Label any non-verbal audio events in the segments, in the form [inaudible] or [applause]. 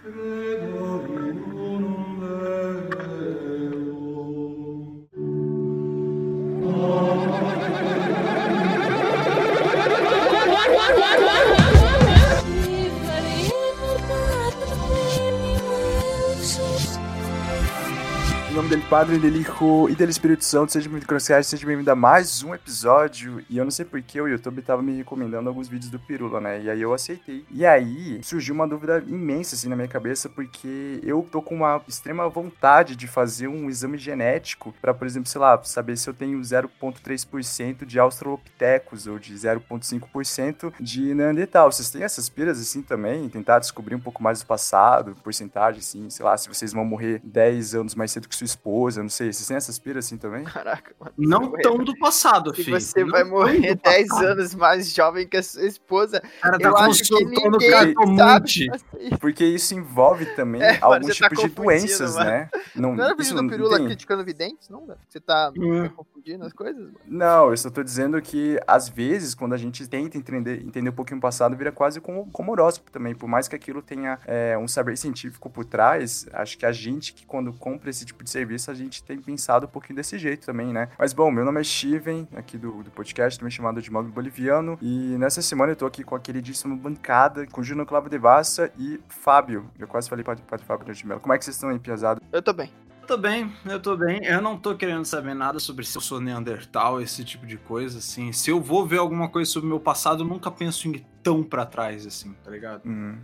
What, what, what, what? Nome dele, Padre, dele, Hijo e dele, Espírito Santo. Seja muito graciado, seja bem-vindo a mais um episódio. E eu não sei porque o YouTube tava me recomendando alguns vídeos do Pirula, né? E aí eu aceitei. E aí surgiu uma dúvida imensa, assim, na minha cabeça, porque eu tô com uma extrema vontade de fazer um exame genético para, por exemplo, sei lá, saber se eu tenho 0,3% de Australopithecus ou de 0,5% de Neandertal. Vocês têm essas piras assim também? Tentar descobrir um pouco mais do passado, porcentagem, assim, sei lá, se vocês vão morrer 10 anos mais cedo que sua esposa, não sei. Vocês têm essas piras assim também? Caraca, mano. Não tão do passado, E filho. você Não vai morrer do 10 passado. anos mais jovem que a sua esposa. Cara tá Eu acho que ninguém cartomante. sabe. Porque isso envolve também É, mano, alguns você tá tipos de doenças, mano. né? Não, Não era isso vídeo do não Pirula tem. criticando videntes, não, velho? Você tá Hum. confundindo as coisas, mano? Não, eu só tô dizendo que, às vezes, quando a gente tenta entender, entender um pouquinho o passado, vira quase como, como horóscopo também. Por mais que aquilo tenha é, um saber científico por trás, acho que a gente que, quando compra esse tipo de serviço, a gente tem pensado um pouquinho desse jeito também, né? Mas, bom, meu nome é Steven, aqui do, do podcast, também chamado de Modo Boliviano. E nessa semana eu tô aqui com a queridíssima bancada, com Júnior Clavo Devassa e Fábio. Eu quase falei Padre, Padre Fábio de Mello. Como é que vocês estão aí, piazada? Eu tô bem. Eu tô bem, eu tô bem. Eu não tô querendo saber nada sobre se eu sou Neandertal, esse tipo de coisa, assim. Se eu vou ver alguma coisa sobre o meu passado, eu nunca penso em tão pra trás, assim, tá ligado? Hum.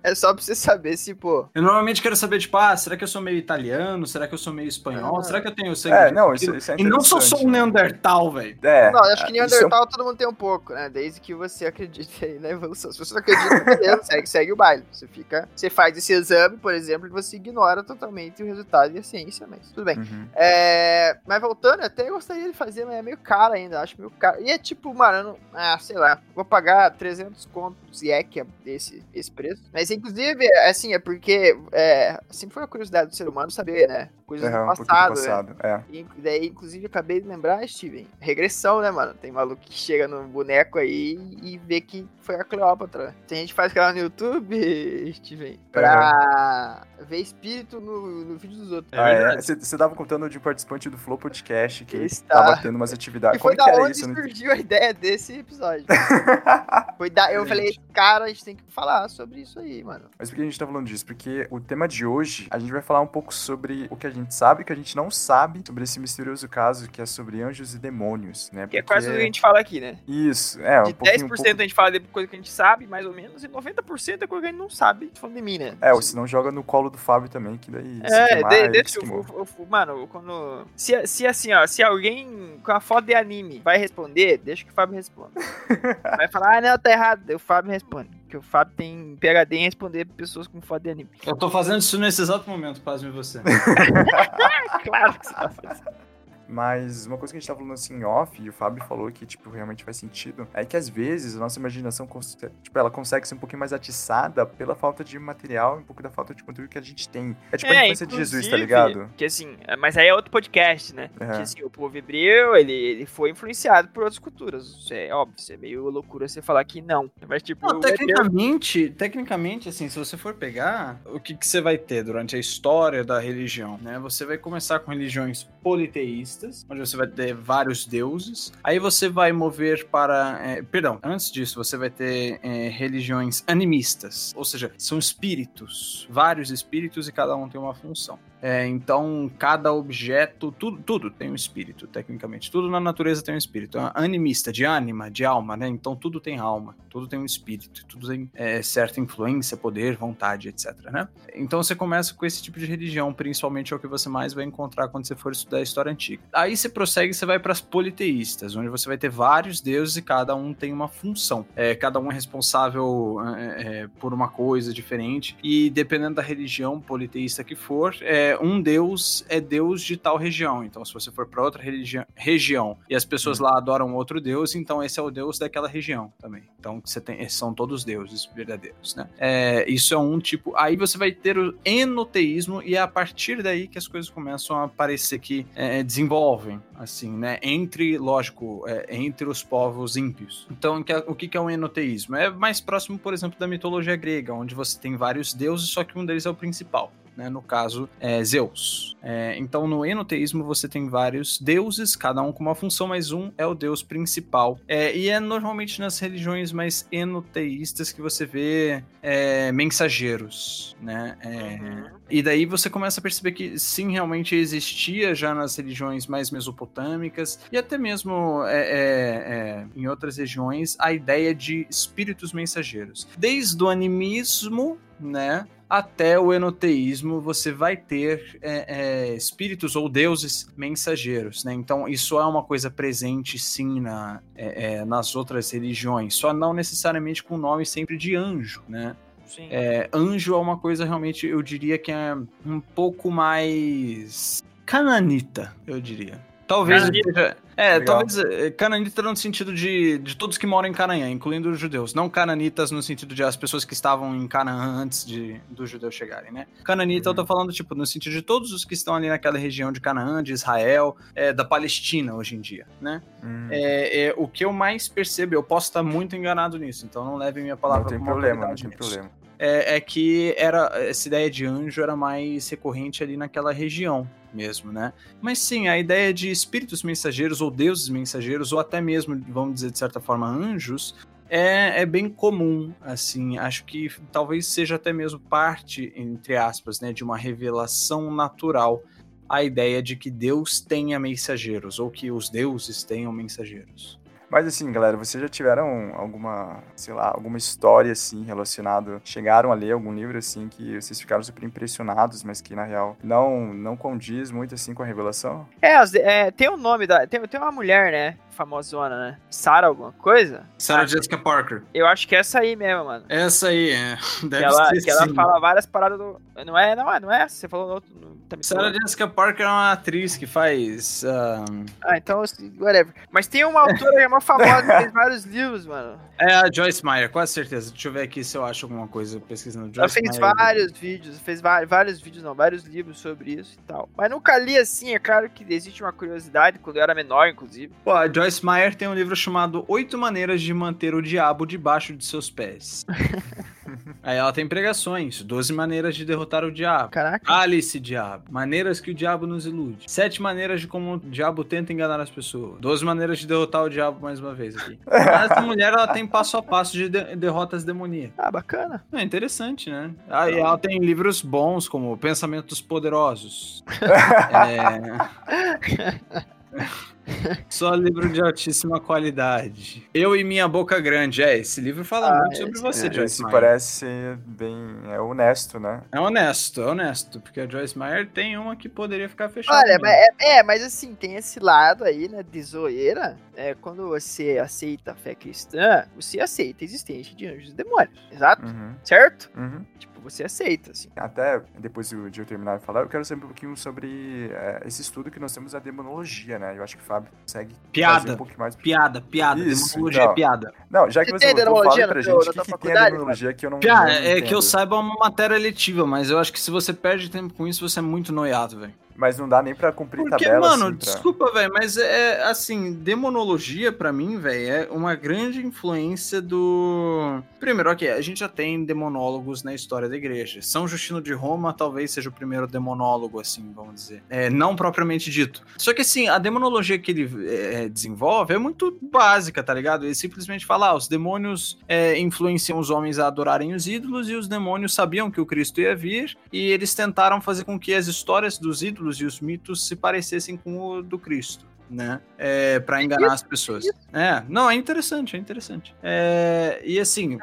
É só pra você saber se, pô. Eu normalmente quero saber, tipo, ah, será que eu sou meio italiano? Será que eu sou meio espanhol? Ah. Será que eu tenho sangue É, de não, isso, isso é E não sou só um né? Neandertal, velho. É, não, acho que isso é Neandertal todo mundo tem um pouco, né? Desde que você acredite aí na evolução. Se você não acredita, beleza, segue, segue o baile. Você fica. Você faz esse exame, por exemplo, e você ignora totalmente o resultado e a ciência, mas tudo bem. Uhum. É, mas voltando, eu até gostaria de fazer, mas é meio caro ainda, acho meio caro. E é tipo, mano, ah, sei lá, vou pagar 300 contos e é que é desse esse preço. Mas inclusive, assim, é porque é, sempre foi uma curiosidade do ser humano saber, né? Coisas É, do um pouquinho do passado, né? passado. É. E daí, inclusive, acabei de lembrar, Steven, regressão, né, mano? Tem maluco que chega no boneco aí e vê que foi a Cleópatra. Tem gente que faz canal no YouTube, [laughs] Steven, pra ver espírito no, no vídeo dos outros. É ah, é? Você, você tava contando de um participante do Flow Podcast que Está. tava tendo umas atividades. E foi Como que da era onde isso? Surgiu a ideia desse episódio. [laughs] foi da, eu falei, cara, a gente tem que falar sobre isso aí, mano. Mas por que a gente tá falando disso? Porque o tema de hoje, a gente vai falar um pouco sobre o que a gente sabe e o que a gente não sabe sobre esse misterioso caso que é sobre anjos e demônios, né? Que é Porque- quase tudo que a gente fala aqui, né? Isso, é, um De pouquinho, 10% um pouco... a gente fala de coisa que a gente sabe, mais ou menos, e 90% é coisa que a gente não sabe. Falando de mim, né? É, ou se não joga no colo do Fábio também, que daí É, queimar, de, ele deixa eu, eu- eu- Mano, quando. Se, se assim, ó, se alguém com a foto de anime vai responder, deixa que o Fábio responda. [laughs] vai falar, ah, não, tá errado. Daí o Fábio responde. Porque o Fábio tem PHD em responder pessoas com foto de anime. Eu tô fazendo isso nesse exato momento, pasme você. [laughs] [laughs] Claro que você tá fazendo. Mas uma coisa que a gente tá falando assim off, e o Fábio falou que, tipo, realmente faz sentido, é que às vezes a nossa imaginação, tipo, ela consegue ser um pouquinho mais atiçada pela falta de material e um pouco da falta de conteúdo que a gente tem. É tipo a infância de Jesus, tá ligado? Que assim, mas aí é outro podcast, né? É. Que assim, o povo hebreu, ele, ele foi influenciado por outras culturas. Isso é óbvio, isso é meio loucura você falar que não. Mas tipo, Não, o hebreu- tecnicamente, tecnicamente, assim, se você for pegar, o que, que você vai ter durante a história da religião, né? Você vai começar com religiões politeístas, onde você vai ter vários deuses. Aí você vai mover para, é, perdão, antes disso você vai ter é, religiões animistas, ou seja, são espíritos, vários espíritos e cada um tem uma função. É, então, cada objeto, tudo, tudo tem um espírito, tecnicamente. Tudo na natureza tem um espírito. É animista, de ânima, de alma, né? Então, tudo tem alma, tudo tem um espírito, tudo tem é, certa influência, poder, vontade, etc, né? Então, você começa com esse tipo de religião, principalmente é o que você mais vai encontrar quando você for estudar a história antiga. Aí você prossegue e você vai para as politeístas, onde você vai ter vários deuses e cada um tem uma função. É, cada um é responsável é, é, por uma coisa diferente. E dependendo da religião politeísta que for, é, é, um deus é deus de tal região. Então, se você for para outra religi- região e as pessoas lá adoram outro deus, então esse é o deus daquela região também. Então, você tem, são todos deuses verdadeiros, né? É, isso é um tipo. Aí você vai ter o enoteísmo e é a partir daí que as coisas começam a parecer que é, desenvolvem, assim, né? Entre, lógico, é, entre os povos ímpios. Então, que é- o que é o enoteísmo? É mais próximo, por exemplo, da mitologia grega, onde você tem vários deuses, só que um deles é o principal. Né, no caso, é Zeus. É, então, no enoteísmo, você tem vários deuses, cada um com uma função, mas um é o deus principal. É, e é normalmente nas religiões mais enoteístas que você vê é, mensageiros, né? É, Uhum. e daí você começa a perceber que sim, realmente existia já nas religiões mais mesopotâmicas e até mesmo é, em outras regiões a ideia de espíritos mensageiros. Desde o animismo, né? Até o enoteísmo, você vai ter é, é, espíritos ou deuses mensageiros, né? Então, isso é uma coisa presente, sim, na, é, é, nas outras religiões, só não necessariamente com o nome sempre de anjo, né? É, anjo é uma coisa realmente, eu diria que é um pouco mais cananita, eu diria. Talvez seja- É, Legal. talvez é, cananita no sentido de, de todos que moram em Canaã, incluindo os judeus. Não cananitas no sentido de as pessoas que estavam em Canaã antes de, dos judeus chegarem, né? Cananita eu tô falando, tipo, no sentido de todos os que estão ali naquela região de Canaã, de Israel, é, da Palestina hoje em dia, né? Hum, É, é, o que eu mais percebo, eu posso estar muito enganado nisso, então não levem minha palavra não tem como problema, não tem nisso problema. É, é que era essa ideia de anjo era mais recorrente ali naquela região mesmo, né? Mas sim, a ideia de espíritos mensageiros ou deuses mensageiros ou até mesmo, vamos dizer de certa forma, anjos é, é bem comum, assim, acho que talvez seja até mesmo parte, entre aspas, né, de uma revelação natural a ideia de que Deus tenha mensageiros ou que os deuses tenham mensageiros. Mas assim, galera, vocês já tiveram alguma, sei lá, alguma história assim relacionada, chegaram a ler algum livro assim que vocês ficaram super impressionados, mas que na real não não condiz muito assim com a revelação? É, é, tem o nome da. Tem, tem uma mulher, né? Famosona, né? Sarah alguma coisa? Sarah Ah, Jessica Parker. Eu acho que é essa aí mesmo, mano. Essa aí, é. Que Deve ela, ser que ela fala várias paradas do. Não é, não é, não é? Você falou no outro. Tá Sarah. Jessica Parker é uma atriz que faz. ahn, Ah, então, assim, whatever. Mas tem uma autora que é uma famosa que fez vários livros, mano. [laughs] é a Joyce Meyer, quase certeza. Deixa eu ver aqui se eu acho alguma coisa pesquisando. Joyce Ela fez Meyer. vários vídeos, fez vários vídeos, não, vários livros sobre isso e tal. Mas nunca li assim, é claro que existe uma curiosidade, quando eu era menor, inclusive. Pô, a Joyce Meyer tem um livro chamado Oito Maneiras de Manter o Diabo Debaixo de Seus Pés. [laughs] Aí ela tem pregações: 12 maneiras de derrotar o diabo. Caraca. Alice, diabo. Maneiras que o diabo nos ilude. Sete maneiras de como o diabo tenta enganar as pessoas. Doze maneiras de derrotar o diabo mais uma vez aqui. Essa mulher, ela tem passo a passo de, de- derrotas demoníacas. Ah, bacana. É interessante, né? Ah, e ela tem livros bons, como Pensamentos Poderosos. [laughs] É... [laughs] [laughs] Só livro de altíssima qualidade. Eu e Minha Boca Grande. É, esse livro fala Ah, muito sobre esse- você, Esse Joyce Meyer. parece ser bem é honesto, né? É honesto, é honesto. Porque a Joyce Meyer tem uma que poderia ficar fechada. Olha, mesmo. mas é, é, mas assim, tem esse lado aí, né, de zoeira. É, quando você aceita a fé cristã, você aceita a existência de anjos e demônios. Exato? Uhum, Certo? uhum. Tipo, você aceita, assim. Até depois de eu terminar de falar, eu quero saber um pouquinho sobre é, esse estudo que nós temos da demonologia, né? Eu acho que o Fábio consegue fazer Piada. um pouquinho mais. Piada, piada. Isso, Demonologia então. é piada. Não, já que Você você tem voltou, demonologia fala pra gente o que, que tem a demonologia que eu não Piada, não é que eu saiba é uma matéria letiva, mas eu acho que se você perde tempo com isso, você é muito noiado, velho. Mas não dá nem pra cumprir Porque, tabela, mano, assim, pra... desculpa, velho, mas é assim, demonologia pra mim, velho, é uma grande influência do. Primeiro, ok, a gente já tem demonólogos na história da igreja. São Justino de Roma talvez seja o primeiro demonólogo, assim, vamos dizer. É, não propriamente dito. Só que, assim, a demonologia que ele é, desenvolve é muito básica, tá ligado? Ele simplesmente fala, ah, os demônios é, influenciam os homens a adorarem os ídolos e os demônios sabiam que o Cristo ia vir e eles tentaram fazer com que as histórias dos ídolos e os mitos se parecessem com o do Cristo. Né? É, para enganar as pessoas. É, não, é interessante, é interessante. É, e assim,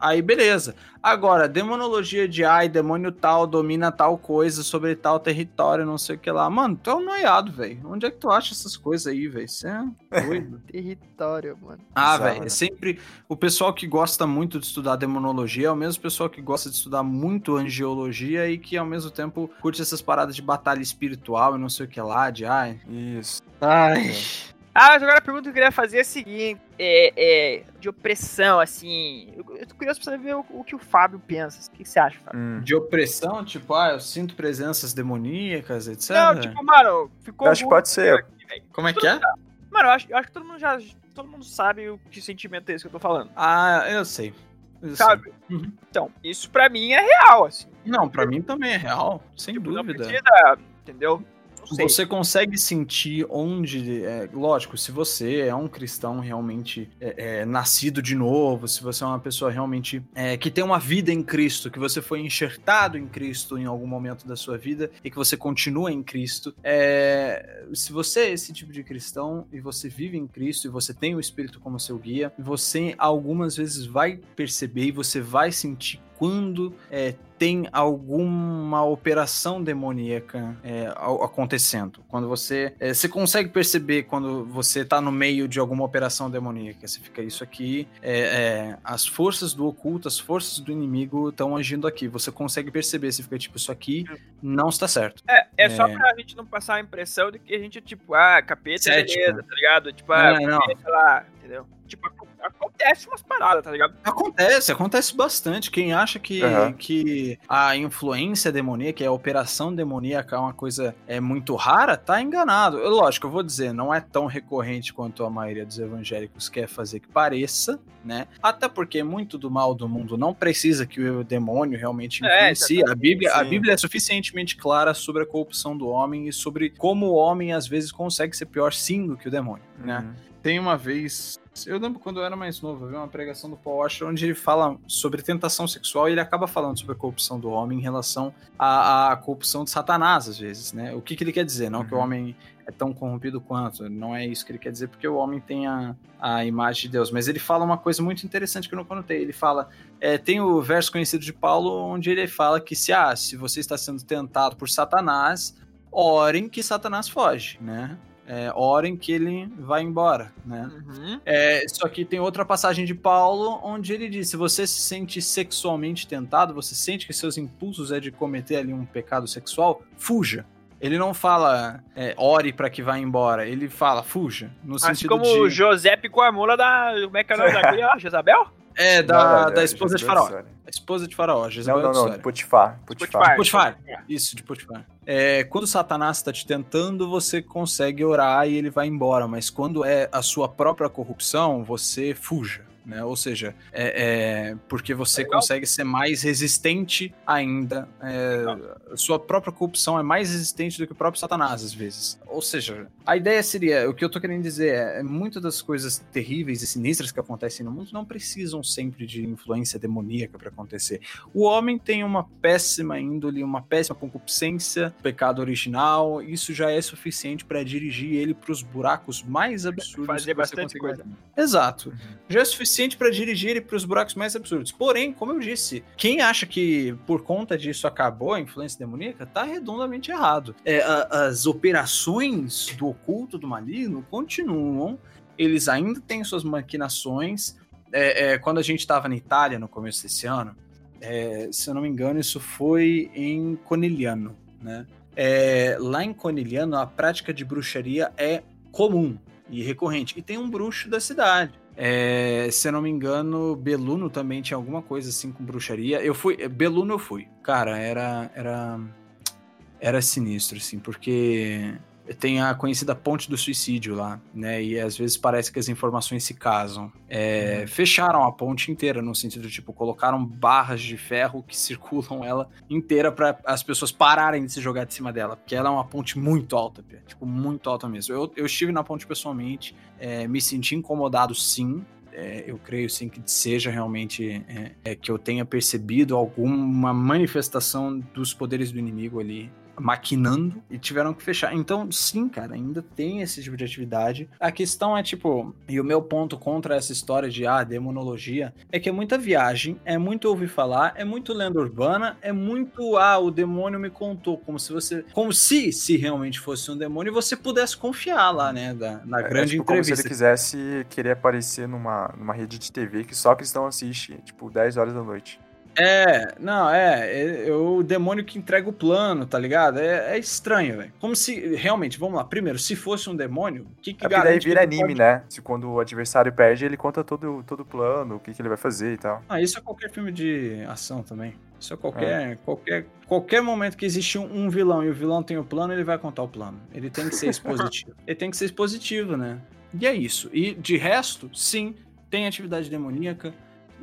Aí beleza. Agora, demonologia de ai, demônio tal domina tal coisa sobre tal território, não sei o que lá. Mano, tu é um noiado, velho. Onde é que tu acha essas coisas aí, velho? Você é [laughs] doido. Território, mano. Ah, velho, né? é sempre o pessoal que gosta muito de estudar demonologia é o mesmo pessoal que gosta de estudar muito angiologia e que ao mesmo tempo curte essas paradas de batalha espiritual e não sei o que lá, de ai. Isso. Ai. Ah, mas agora a pergunta que eu queria fazer é a seguinte: é, é, de opressão, assim. Eu, eu tô curioso pra saber o, o que o Fábio pensa. O que você acha, Fábio? Hum. De opressão, tipo, ah, eu sinto presenças demoníacas, etc. Não, tipo, mano, ficou. Eu acho que pode ser. aqui. Como é que é? Mano, eu acho, eu acho que todo mundo já. Todo mundo sabe o que sentimento é esse que eu tô falando. Ah, eu sei. Eu Sabe? sei. Uhum. Então, isso pra mim é real, assim. Não, pra mim também é real, sem Tipo, não dúvida. precisa, entendeu? Sei. Você consegue sentir onde. é, lógico, se você é um cristão realmente é, é, nascido de novo, se você é uma pessoa realmente é, que tem uma vida em Cristo, que você foi enxertado em Cristo em algum momento da sua vida e que você continua em Cristo, é, se você é esse tipo de cristão e você vive em Cristo e você tem o Espírito como seu guia, você algumas vezes vai perceber e você vai sentir quando é, tem alguma operação demoníaca é, acontecendo. Quando você. é, você consegue perceber quando você tá no meio de alguma operação demoníaca. Você fica isso aqui. é, é, as forças do oculto, as forças do inimigo estão agindo aqui. Você consegue perceber. Você fica tipo, isso aqui não está certo. É, é, só É. pra gente não passar a impressão de que a gente, tipo, ah, capeta, Cético. beleza, tá ligado? Tipo, ah, É, não. sei lá, entendeu? Tipo, acontece umas paradas, tá ligado? Acontece, acontece bastante. Quem acha que, Aham. que a influência demoníaca, a operação demoníaca é uma coisa é muito rara, tá enganado. Eu, lógico, eu vou dizer, não é tão recorrente quanto a maioria dos evangélicos quer fazer que pareça, né? Até porque muito do mal do mundo não precisa que o demônio realmente É, influencie. a, Bíblia, a. Bíblia é suficientemente clara sobre a corrupção do homem e sobre como o homem às vezes consegue ser pior sim do que o demônio, né? Uhum. Tem uma vez. Eu lembro quando eu era mais novo, eu vi uma pregação do Paul Washer onde ele fala sobre tentação sexual e ele acaba falando sobre a corrupção do homem em relação à, à corrupção de Satanás, às vezes, né? O que, que ele quer dizer? Não que o Uhum. homem é tão corrompido quanto, não é isso que ele quer dizer, porque o homem tem a, a imagem de Deus. Mas ele fala uma coisa muito interessante que eu não conotei. Ele fala. é, tem o verso conhecido de Paulo onde ele fala que se, ah, se você está sendo tentado por Satanás, orem que Satanás foge, né? É, orem que ele vai embora, né? Uhum. É, só que tem outra passagem de Paulo onde ele diz: se você se sente sexualmente tentado, você sente que seus impulsos é de cometer ali um pecado sexual, fuja. Ele não fala é, ore para que vá embora, ele fala fuja. No Assim sentido como de. o José picou a mula da. Como é que é o nome da guria? [laughs] Jezabel? É, da, Não, da é, esposa de Faraó. A esposa de Faraó, Não, Jezabel não, de não, Sônia. Potifar. Potifar. Potifar. Potifar. Isso, de Potifar. É, quando Satanás está te tentando, você consegue orar e ele vai embora, mas quando é a sua própria corrupção, você fuja. Né? Ou seja, é, é porque você Legal. consegue ser mais resistente ainda. É, sua própria corrupção é mais resistente do que o próprio Satanás, às vezes. Ou seja, a ideia seria: o que eu tô querendo dizer é, é muitas das coisas terríveis e sinistras que acontecem no mundo não precisam sempre de influência demoníaca para acontecer. O homem tem uma péssima índole, uma péssima concupiscência, pecado original, isso já é suficiente para dirigir ele para os buracos mais absurdos Fazer bastante coisa. Exato. Já é suficiente para dirigir ele para os buracos mais absurdos. Porém, como eu disse, quem acha que por conta disso acabou a influência demoníaca tá redondamente errado. É, as operações do oculto, do maligno, continuam. Eles ainda têm suas maquinações. É, é, quando a gente estava na Itália no começo desse ano, é, se eu não me engano, isso foi em Conigliano, né? É, lá em Conigliano, a prática de bruxaria é comum e recorrente. E tem um bruxo da cidade. É, se eu não me engano, Beluno também tinha alguma coisa assim com bruxaria. Eu fui. Beluno eu fui. Cara, era. Era, era sinistro, assim, porque tem a conhecida ponte do suicídio lá, né? E às vezes parece que as informações se casam. É, Fecharam a ponte inteira, no sentido, tipo, colocaram barras de ferro que [laughs] circulam ela inteira para as pessoas pararem de se jogar de cima dela, porque ela é uma ponte muito alta, Pia, tipo, muito alta mesmo. Eu, eu estive na ponte pessoalmente, é, me senti incomodado sim. É, eu creio sim que seja realmente é, é, que eu tenha percebido alguma manifestação dos poderes do inimigo ali maquinando e tiveram que fechar. Então, sim, cara, ainda tem esse tipo de atividade. A questão é, tipo, e o meu ponto contra essa história de, ah, demonologia, é que é muita viagem, é muito ouvir falar, é muito lenda urbana, é muito, ah, o demônio me contou, como se você, como se, se realmente fosse um demônio, você pudesse confiar lá, né, da, na É, grande tipo, como se entrevista. ele quisesse querer aparecer numa, numa rede de TV que só cristão assiste, tipo, 10 horas da noite. É, não, é, é, é o demônio que entrega o plano, tá ligado? É, é estranho, velho. Como se, realmente, vamos lá, primeiro, se fosse um demônio, o que que É daí vira anime, pode- né? Se quando o adversário perde, ele conta todo, todo o plano, o que, que ele vai fazer e tal. Ah, isso é qualquer filme de ação também. Isso é qualquer, qualquer, qualquer momento que existe um, um vilão e o vilão tem o plano, ele vai contar o plano. Ele tem que ser expositivo. [laughs] ele tem que ser expositivo, né? E é isso. E de resto, sim, tem atividade demoníaca.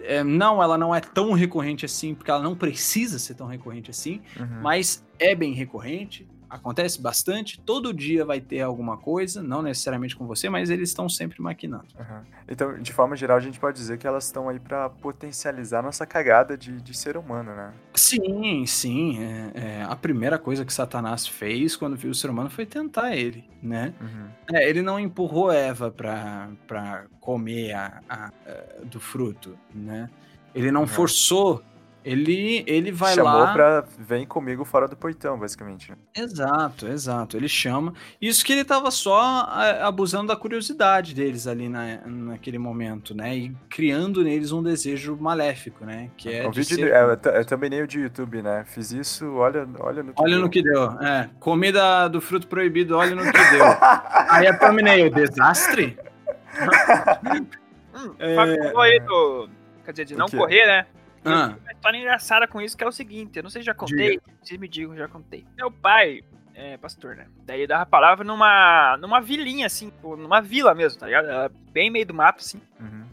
É, não, ela não é tão recorrente assim, porque ela não precisa ser tão recorrente assim, Uhum. mas é bem recorrente. Acontece bastante, todo dia vai ter alguma coisa, não necessariamente com você, mas eles estão sempre maquinando. Uhum. Então, de forma geral, a gente pode dizer que elas estão aí pra potencializar nossa cagada de, de ser humano, né? Sim, sim. é- é, a primeira coisa que Satanás fez quando viu o ser humano foi tentar ele, né? Uhum. É, ele não empurrou Eva pra comer a, a- a- do fruto, né? Ele não Uhum. forçou. Ele, ele vai Chamou lá. pra vem comigo fora do portão, basicamente. Exato, exato. Ele chama. Isso que ele tava só a- abusando da curiosidade deles ali na, naquele momento, né? E criando neles um desejo maléfico, né? Que é o de vídeo ser- é, é, é também nem o de YouTube, né? Fiz isso, olha, olha no que Olha deu. no que deu. É, comida do fruto proibido, olha no que deu. [laughs] Aí a thumbnail, desastre? [laughs] Hum, É, aí do. Quer dizer, de não correr, né? Eu Ah. tenho uma história engraçada com isso, que é o seguinte, eu não sei se já contei, vocês me digam, já contei. Meu pai é pastor, né? Daí ele dava a palavra numa, numa vilinha, assim, tipo, numa vila mesmo, tá ligado? Era bem meio do mato, assim. Uhum.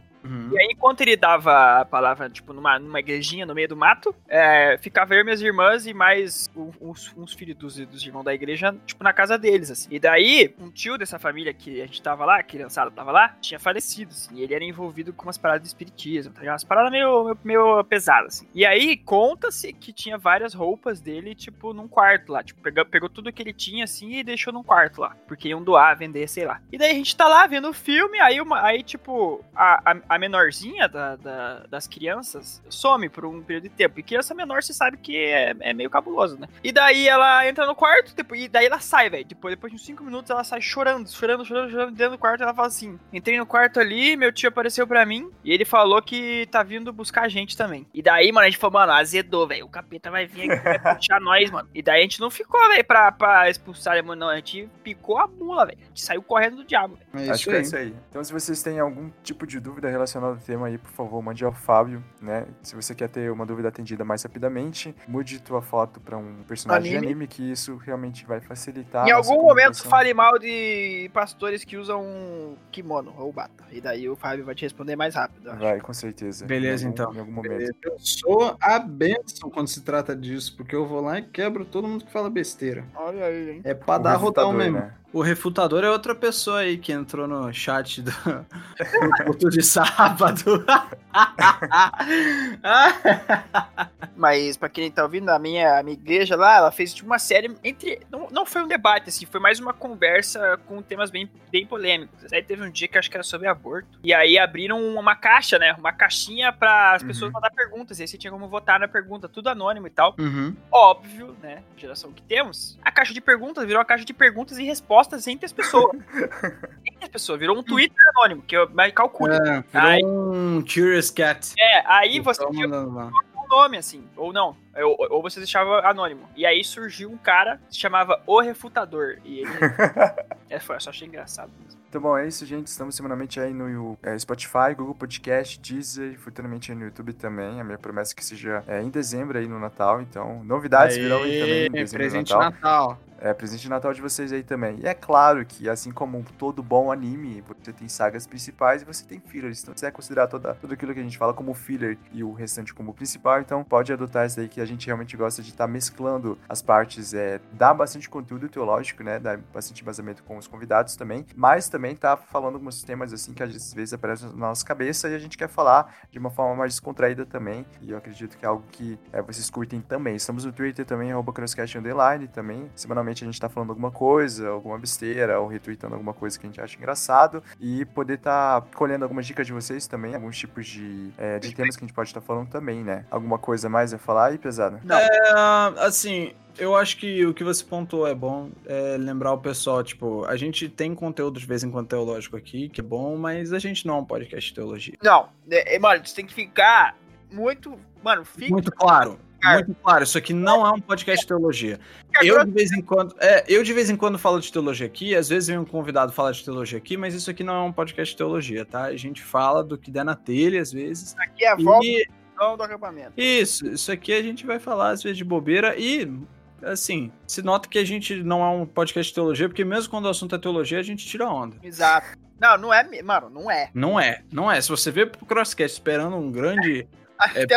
E aí, enquanto ele dava a palavra, tipo, numa, numa igrejinha no meio do mato, é, ficava eu e minhas irmãs e mais uns, uns filhos dos, dos irmãos da igreja, tipo, na casa deles, assim. E daí, um tio dessa família que a gente tava lá, a criançada tava lá, tinha falecido, assim. E ele era envolvido com umas paradas de espiritismo, tá ligado? Umas paradas meio, meio, meio pesadas, assim. E aí, conta-se que tinha várias roupas dele, tipo, num quarto lá. Tipo, pegou, pegou tudo que ele tinha, assim, e deixou num quarto lá. Porque iam doar, vender, sei lá. E daí a gente tá lá vendo o filme, aí, uma, aí tipo, a, a, a menorzinha da, da- das crianças some por um período de tempo. E criança menor, você sabe que é, é meio cabuloso, né? E daí ela entra no quarto, tipo, e daí ela sai, velho. Depois, depois de uns 5 minutos, ela sai chorando, chorando, chorando, chorando dentro do quarto. Ela fala assim: entrei no quarto ali, meu tio apareceu pra mim, e ele falou que tá vindo buscar a gente também. E daí, mano, a gente falou, mano, azedou, velho. O capeta vai vir aqui, vai puxar [laughs] nós, mano. E daí a gente não ficou, velho, pra, pra expulsar ele, mano, não. A gente picou a mula, velho. A gente saiu correndo do diabo, velho. É Acho que é isso aí. Então, se vocês têm algum tipo de dúvida relacionada ao tema aí, por favor, mande ao Fábio, né? Se você quer ter uma dúvida atendida mais rapidamente, mude tua foto pra um personagem de Anime. anime, que isso realmente vai facilitar. em algum momento fale mal de pastores que usam kimono ou bata. E daí o Fábio vai te responder mais rápido. Vai, com certeza. Beleza, Em algum- então. Em algum momento. Beleza. Eu sou a benção quando se trata disso, porque eu vou lá e quebro todo mundo que fala besteira. Olha aí, hein? É pra O dar refutador, mesmo. né? O refutador é outra pessoa aí que entrou no chat do, [laughs] do culto de sábado. [laughs] Mas pra quem tá ouvindo, a minha, a minha igreja lá, ela fez tipo uma série entre. Não, não foi um debate, assim, foi mais uma conversa com temas bem, bem polêmicos. Aí teve um dia que acho que era sobre aborto. E aí abriram uma caixa, né? Uma caixinha para as pessoas Uhum. mandar perguntas. E aí você tinha como votar na pergunta, tudo anônimo e tal. Uhum. Óbvio, né? Geração que temos. A caixa de perguntas virou uma caixa de perguntas e respostas entre as pessoas. [laughs] entre as pessoas. Virou um Twitter anônimo, que eu mas calcule. É, Aí- um Curious Cat. É, aí Eu você tava tinha um nome, assim, ou não, ou, ou você deixava anônimo. E aí surgiu um cara que se chamava O Refutador. E ele. [laughs] é, foi, eu só achei engraçado mesmo. Então, bom, é isso, gente. Estamos semanalmente aí no é, Spotify, Google Podcast, Deezer, futuramente aí no YouTube também. A minha promessa é que seja é, em dezembro aí no Natal. Então, novidades virão aí também em dezembro presente no Natal. Natal. É, presente de Natal de vocês aí também. E é claro que, assim como todo bom anime, você tem sagas principais e você tem fillers. Então, você vai considerar toda, tudo aquilo que a gente fala como filler e o restante como principal. Então, pode adotar isso aí que a gente realmente gosta de estar tá mesclando as partes, é, dá bastante conteúdo teológico, né? Dá bastante embasamento com os convidados também. Mas também tá falando alguns temas assim que às vezes aparecem na nossa cabeça e a gente quer falar de uma forma mais descontraída também. E eu acredito que é algo que é, vocês curtem também. Estamos no Twitter também, arroba crosscast underline também. Semanalmente a gente tá falando alguma coisa, alguma besteira, ou retweetando alguma coisa que a gente acha engraçado. E poder tá colhendo algumas dicas de vocês também, alguns tipos de, é, de temas que a gente pode estar tá falando também, né? Alguma coisa mais a falar aí, pesado? Não. É, assim, eu acho que o que você pontuou é bom é lembrar o pessoal, tipo, a gente tem conteúdo de vez em quando teológico aqui, que é bom, mas a gente não é um podcast de teologia. Não, é, é mano, você tem que ficar muito, mano, fica... Muito claro. Muito claro, isso aqui não é um podcast de teologia. Eu de vez em quando, é, eu de vez em quando falo de teologia aqui, às vezes vem um convidado falar de teologia aqui, mas isso aqui não é um podcast de teologia, tá? A gente fala do que der na telha às vezes. Aqui é a volta do acampamento. Isso, isso aqui a gente vai falar às vezes de bobeira e assim, se nota que a gente não é um podcast de teologia, porque mesmo quando o assunto é teologia, a gente tira onda. Exato. Não, não é, mano, não é. Não é, não é. Se você vê pro Crosscast esperando um grande é,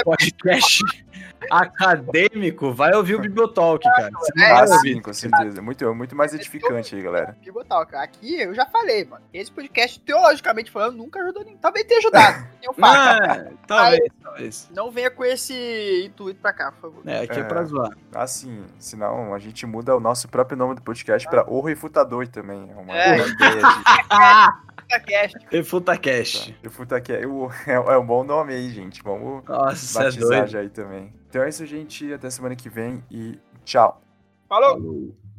podcast [laughs] acadêmico, vai ouvir o Bibliotalk, cara. Você não é, vai ouvir. com certeza. Muito, muito mais edificante aí, galera. Bibliotalk. Aqui eu já falei, mano. Esse podcast, teologicamente falando, nunca ajudou ninguém. Talvez tenha ajudado. [laughs] Eu falo, é, talvez, Aí, talvez. Não venha com esse intuito pra cá, por favor. É, aqui é, é pra zoar. Assim, senão a gente muda o nosso próprio nome do podcast ah. pra O Refutador também. É uma é. [laughs] ideia de... RefutaCast. RefutaCast. RefutaCast. [laughs] É, é um bom nome aí, gente. Vamos Nossa, é batizar é já aí também. Então é isso, gente. Até semana que vem e tchau. Falou. Falou.